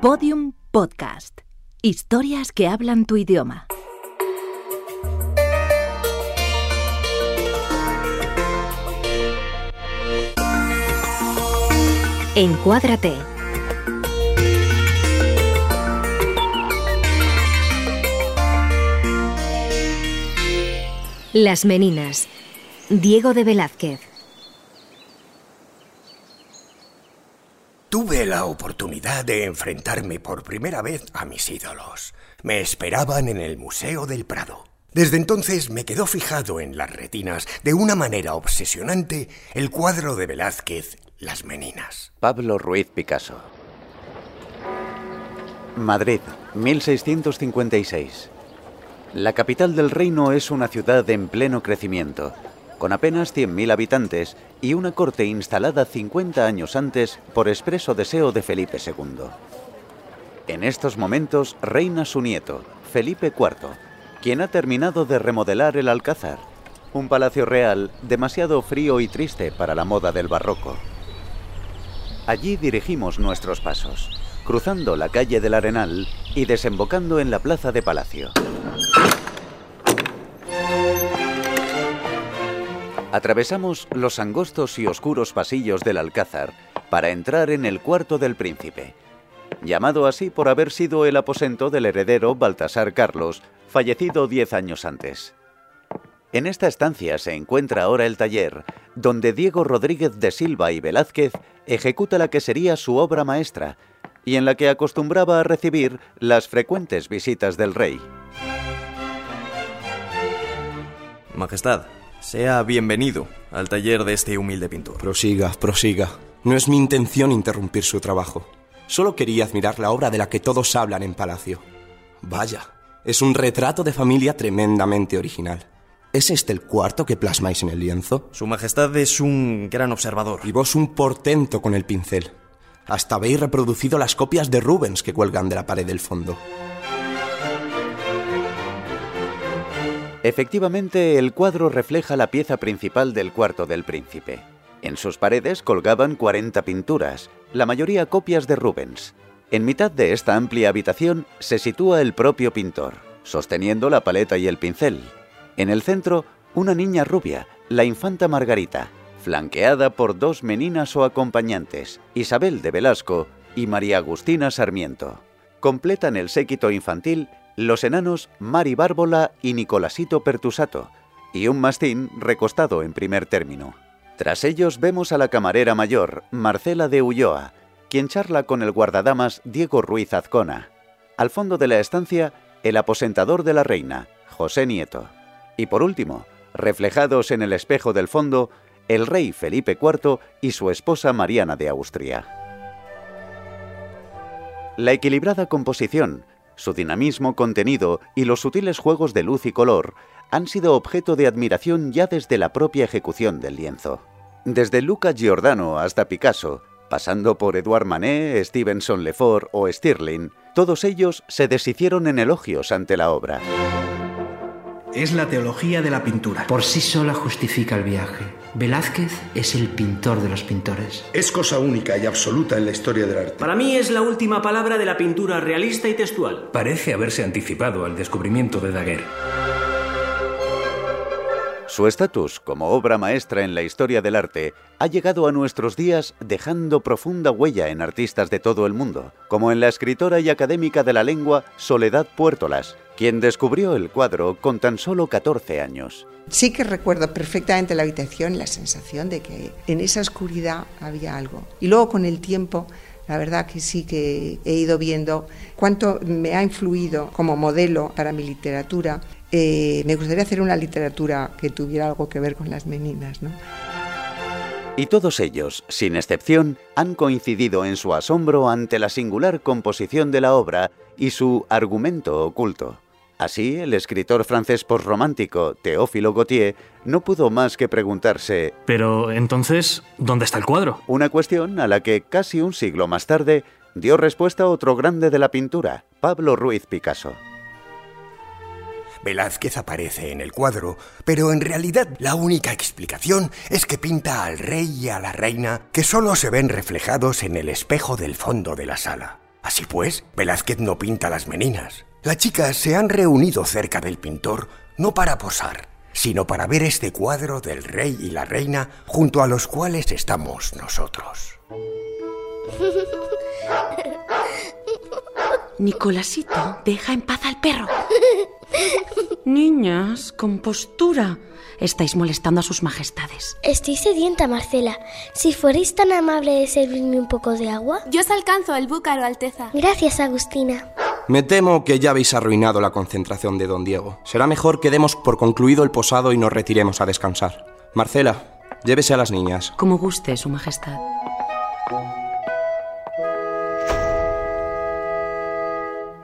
Podium Podcast. Historias que hablan tu idioma. Encuádrate. Las Meninas. Diego de Velázquez. Tuve la oportunidad de enfrentarme por primera vez a mis ídolos. Me esperaban en el Museo del Prado. Desde entonces me quedó fijado en las retinas de una manera obsesionante el cuadro de Velázquez, Las Meninas. Pablo Ruiz Picasso. Madrid, 1656. La capital del reino es una ciudad en pleno crecimiento con apenas 100.000 habitantes y una corte instalada 50 años antes por expreso deseo de Felipe II. En estos momentos reina su nieto, Felipe IV, quien ha terminado de remodelar el Alcázar, un palacio real demasiado frío y triste para la moda del barroco. Allí dirigimos nuestros pasos, cruzando la calle del Arenal y desembocando en la plaza de Palacio. Atravesamos los angostos y oscuros pasillos del Alcázar para entrar en el cuarto del príncipe, llamado así por haber sido el aposento del heredero Baltasar Carlos, fallecido diez años antes. En esta estancia se encuentra ahora el taller, donde Diego Rodríguez de Silva y Velázquez ejecuta la que sería su obra maestra, y en la que acostumbraba a recibir las frecuentes visitas del rey. Majestad, sea bienvenido al taller de este humilde pintor. Prosiga, prosiga. No es mi intención interrumpir su trabajo. Solo quería admirar la obra de la que todos hablan en Palacio. Vaya, es un retrato de familia tremendamente original. ¿Es este el cuarto que plasmáis en el lienzo? Su Majestad es un gran observador. Y vos un portento con el pincel. Hasta habéis reproducido las copias de Rubens que cuelgan de la pared del fondo. Efectivamente, el cuadro refleja la pieza principal del cuarto del príncipe. En sus paredes colgaban 40 pinturas, la mayoría copias de Rubens. En mitad de esta amplia habitación se sitúa el propio pintor, sosteniendo la paleta y el pincel. En el centro, una niña rubia, la infanta Margarita, flanqueada por dos meninas o acompañantes, Isabel de Velasco y María Agustina Sarmiento. Completan el séquito infantil los enanos Mari Bárbola y Nicolasito Pertusato, y un mastín recostado en primer término. Tras ellos vemos a la camarera mayor, Marcela de Ulloa, quien charla con el guardadamas Diego Ruiz Azcona. Al fondo de la estancia, el aposentador de la reina, José Nieto. Y por último, reflejados en el espejo del fondo, el rey Felipe IV y su esposa Mariana de Austria. La equilibrada composición, su dinamismo contenido y los sutiles juegos de luz y color han sido objeto de admiración ya desde la propia ejecución del lienzo. Desde Luca Giordano hasta Picasso, pasando por Edouard Manet, Stevenson Lefort o Stirling, todos ellos se deshicieron en elogios ante la obra. Es la teología de la pintura. Por sí sola justifica el viaje. Velázquez es el pintor de los pintores. Es cosa única y absoluta en la historia del arte. Para mí es la última palabra de la pintura realista y textual. Parece haberse anticipado al descubrimiento de Daguerre. Su estatus como obra maestra en la historia del arte ha llegado a nuestros días dejando profunda huella en artistas de todo el mundo, como en la escritora y académica de la lengua Soledad Puertolas, quien descubrió el cuadro con tan solo 14 años. Sí que recuerdo perfectamente la habitación, la sensación de que en esa oscuridad había algo. Y luego con el tiempo, la verdad que sí que he ido viendo cuánto me ha influido como modelo para mi literatura eh, me gustaría hacer una literatura que tuviera algo que ver con las meninas. ¿no? Y todos ellos, sin excepción, han coincidido en su asombro ante la singular composición de la obra y su argumento oculto. Así, el escritor francés posromántico Théophile Gautier no pudo más que preguntarse Pero entonces, ¿dónde está el cuadro? Una cuestión a la que casi un siglo más tarde dio respuesta otro grande de la pintura, Pablo Ruiz Picasso. Velázquez aparece en el cuadro, pero en realidad la única explicación es que pinta al rey y a la reina que solo se ven reflejados en el espejo del fondo de la sala. Así pues, Velázquez no pinta las meninas. Las chicas se han reunido cerca del pintor no para posar, sino para ver este cuadro del rey y la reina junto a los cuales estamos nosotros. Nicolásito, deja en paz al perro. Niñas, compostura. Estáis molestando a sus majestades. Estoy sedienta, Marcela. Si fuerais tan amable de servirme un poco de agua. Yo os alcanzo el búcaro, Alteza. Gracias, Agustina. Me temo que ya habéis arruinado la concentración de don Diego. Será mejor que demos por concluido el posado y nos retiremos a descansar. Marcela, llévese a las niñas. Como guste, su majestad.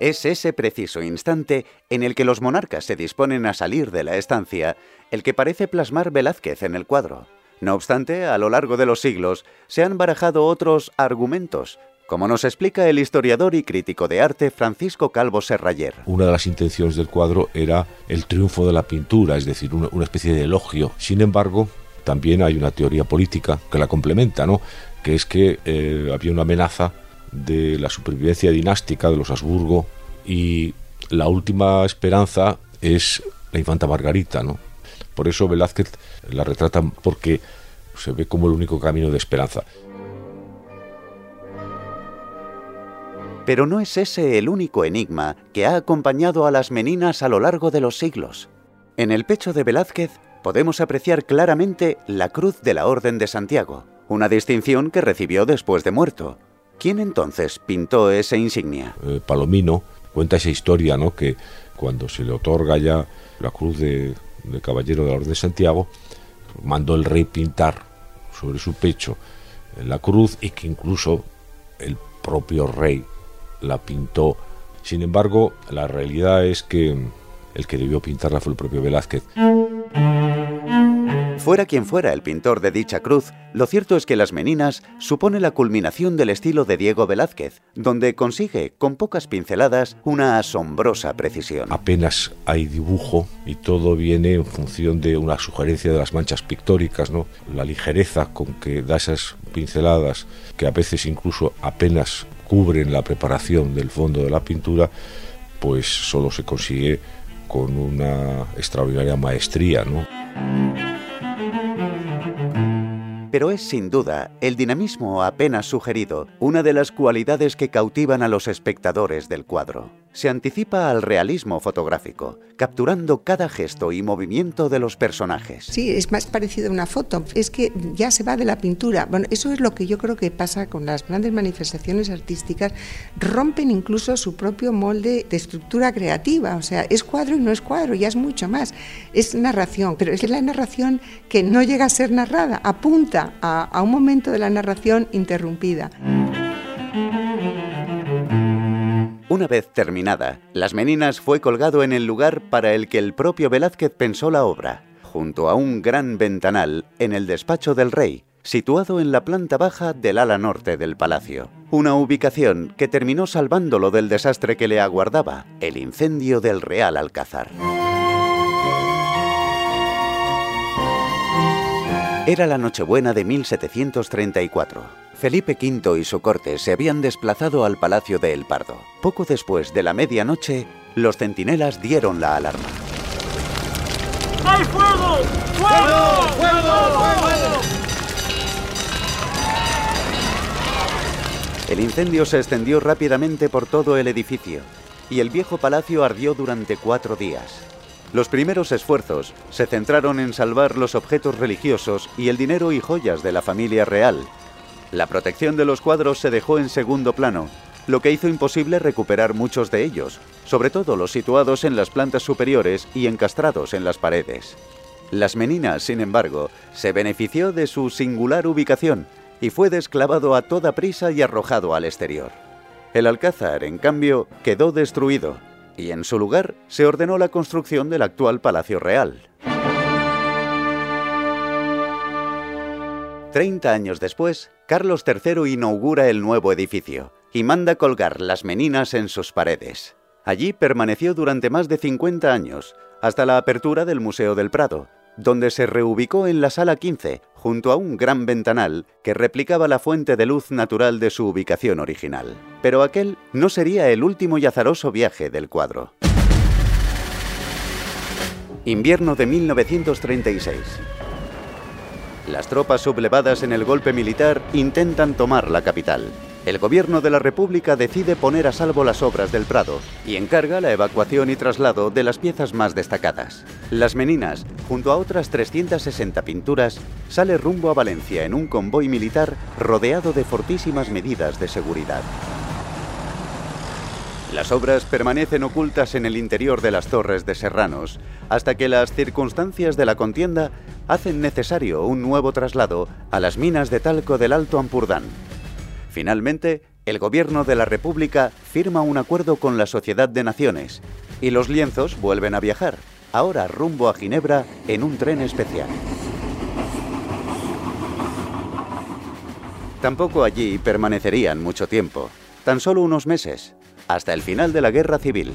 Es ese preciso instante en el que los monarcas se disponen a salir de la estancia el que parece plasmar Velázquez en el cuadro. No obstante, a lo largo de los siglos se han barajado otros argumentos, como nos explica el historiador y crítico de arte Francisco Calvo Serrayer. Una de las intenciones del cuadro era el triunfo de la pintura, es decir, una, especie de elogio. Sin embargo, también hay una teoría política que la complementa, ¿no? que es que eh, había una amenaza de la supervivencia dinástica de los Habsburgo y la última esperanza es la infanta Margarita, ¿no? Por eso Velázquez la retrata porque se ve como el único camino de esperanza. Pero no es ese el único enigma que ha acompañado a las meninas a lo largo de los siglos. En el pecho de Velázquez podemos apreciar claramente la cruz de la Orden de Santiago, una distinción que recibió después de muerto, ¿Quién entonces pintó esa insignia? Eh, Palomino cuenta esa historia, ¿no? Que cuando se le otorga ya la cruz de, caballero de la Orden de Santiago, mandó el rey pintar sobre su pecho la cruz y que incluso el propio rey la pintó. Sin embargo, la realidad es que el que debió pintarla fue el propio Velázquez. Fuera quien fuera el pintor de dicha cruz, lo cierto es que Las Meninas supone la culminación del estilo de Diego Velázquez, donde consigue, con pocas pinceladas, una asombrosa precisión. Apenas hay dibujo y todo viene en función de una sugerencia de las manchas pictóricas, ¿no? La ligereza con que da esas pinceladas, que a veces incluso apenas cubren la preparación del fondo de la pintura, pues solo se consigue con una extraordinaria maestría, ¿no? pero es sin duda el dinamismo apenas sugerido una de las cualidades que cautivan a los espectadores del cuadro. Se anticipa al realismo fotográfico, capturando cada gesto y movimiento de los personajes. Sí, es más parecido a una foto, es que ya se va de la pintura. Bueno, eso es lo que yo creo que pasa con las grandes manifestaciones artísticas, rompen incluso su propio molde de estructura creativa, o sea, es cuadro y no es cuadro, ya es mucho más, es narración, pero es la narración que no llega a ser narrada, apunta a, a un momento de la narración interrumpida. Una vez terminada, Las Meninas fue colgado en el lugar para el que el propio Velázquez pensó la obra, junto a un gran ventanal en el despacho del rey, situado en la planta baja del ala norte del palacio. Una ubicación que terminó salvándolo del desastre que le aguardaba, el incendio del Real Alcázar. Era la Nochebuena de 1734. Felipe V y su corte se habían desplazado al Palacio de El Pardo. Poco después de la medianoche, los centinelas dieron la alarma. ¡Hay fuego! ¡Fuego! ¡Fuego! ¡Fuego! El incendio se extendió rápidamente por todo el edificio y el viejo palacio ardió durante cuatro días. Los primeros esfuerzos se centraron en salvar los objetos religiosos y el dinero y joyas de la familia real, la protección de los cuadros se dejó en segundo plano, lo que hizo imposible recuperar muchos de ellos, sobre todo los situados en las plantas superiores y encastrados en las paredes. Las Meninas, sin embargo, se benefició de su singular ubicación y fue desclavado a toda prisa y arrojado al exterior. El alcázar, en cambio, quedó destruido y en su lugar se ordenó la construcción del actual Palacio Real. Treinta años después, Carlos III inaugura el nuevo edificio y manda colgar las meninas en sus paredes. Allí permaneció durante más de 50 años, hasta la apertura del Museo del Prado, donde se reubicó en la sala 15, junto a un gran ventanal que replicaba la fuente de luz natural de su ubicación original. Pero aquel no sería el último y azaroso viaje del cuadro. Invierno de 1936. Las tropas sublevadas en el golpe militar intentan tomar la capital. El gobierno de la República decide poner a salvo las obras del Prado y encarga la evacuación y traslado de las piezas más destacadas. Las Meninas, junto a otras 360 pinturas, sale rumbo a Valencia en un convoy militar rodeado de fortísimas medidas de seguridad. Las obras permanecen ocultas en el interior de las torres de Serranos, hasta que las circunstancias de la contienda hacen necesario un nuevo traslado a las minas de talco del Alto Ampurdán. Finalmente, el gobierno de la República firma un acuerdo con la Sociedad de Naciones y los lienzos vuelven a viajar, ahora rumbo a Ginebra en un tren especial. Tampoco allí permanecerían mucho tiempo, tan solo unos meses, hasta el final de la Guerra Civil,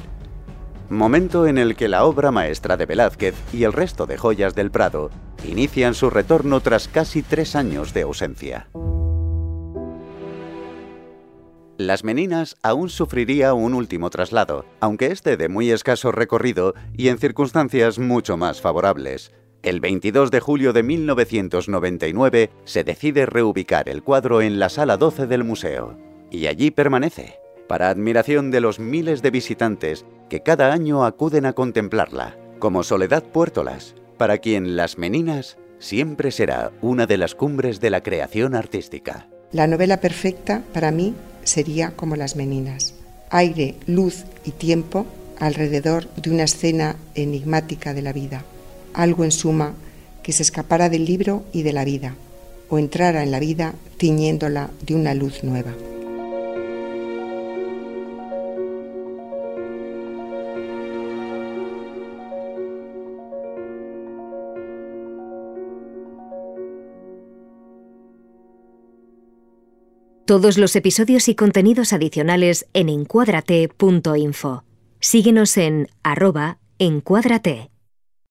momento en el que la obra maestra de Velázquez y el resto de joyas del Prado inician su retorno tras casi tres años de ausencia. Las Meninas aún sufriría un último traslado, aunque este de muy escaso recorrido y en circunstancias mucho más favorables. El 22 de julio de 1999 se decide reubicar el cuadro en la sala 12 del museo, y allí permanece, para admiración de los miles de visitantes que cada año acuden a contemplarla, como Soledad Puertolas, para quien Las Meninas siempre será una de las cumbres de la creación artística. La novela perfecta para mí sería como las meninas. Aire, luz y tiempo alrededor de una escena enigmática de la vida. Algo en suma que se escapara del libro y de la vida, o entrara en la vida tiñéndola de una luz nueva. Todos los episodios y contenidos adicionales en encuadrate.info. Síguenos en arroba encuadrate.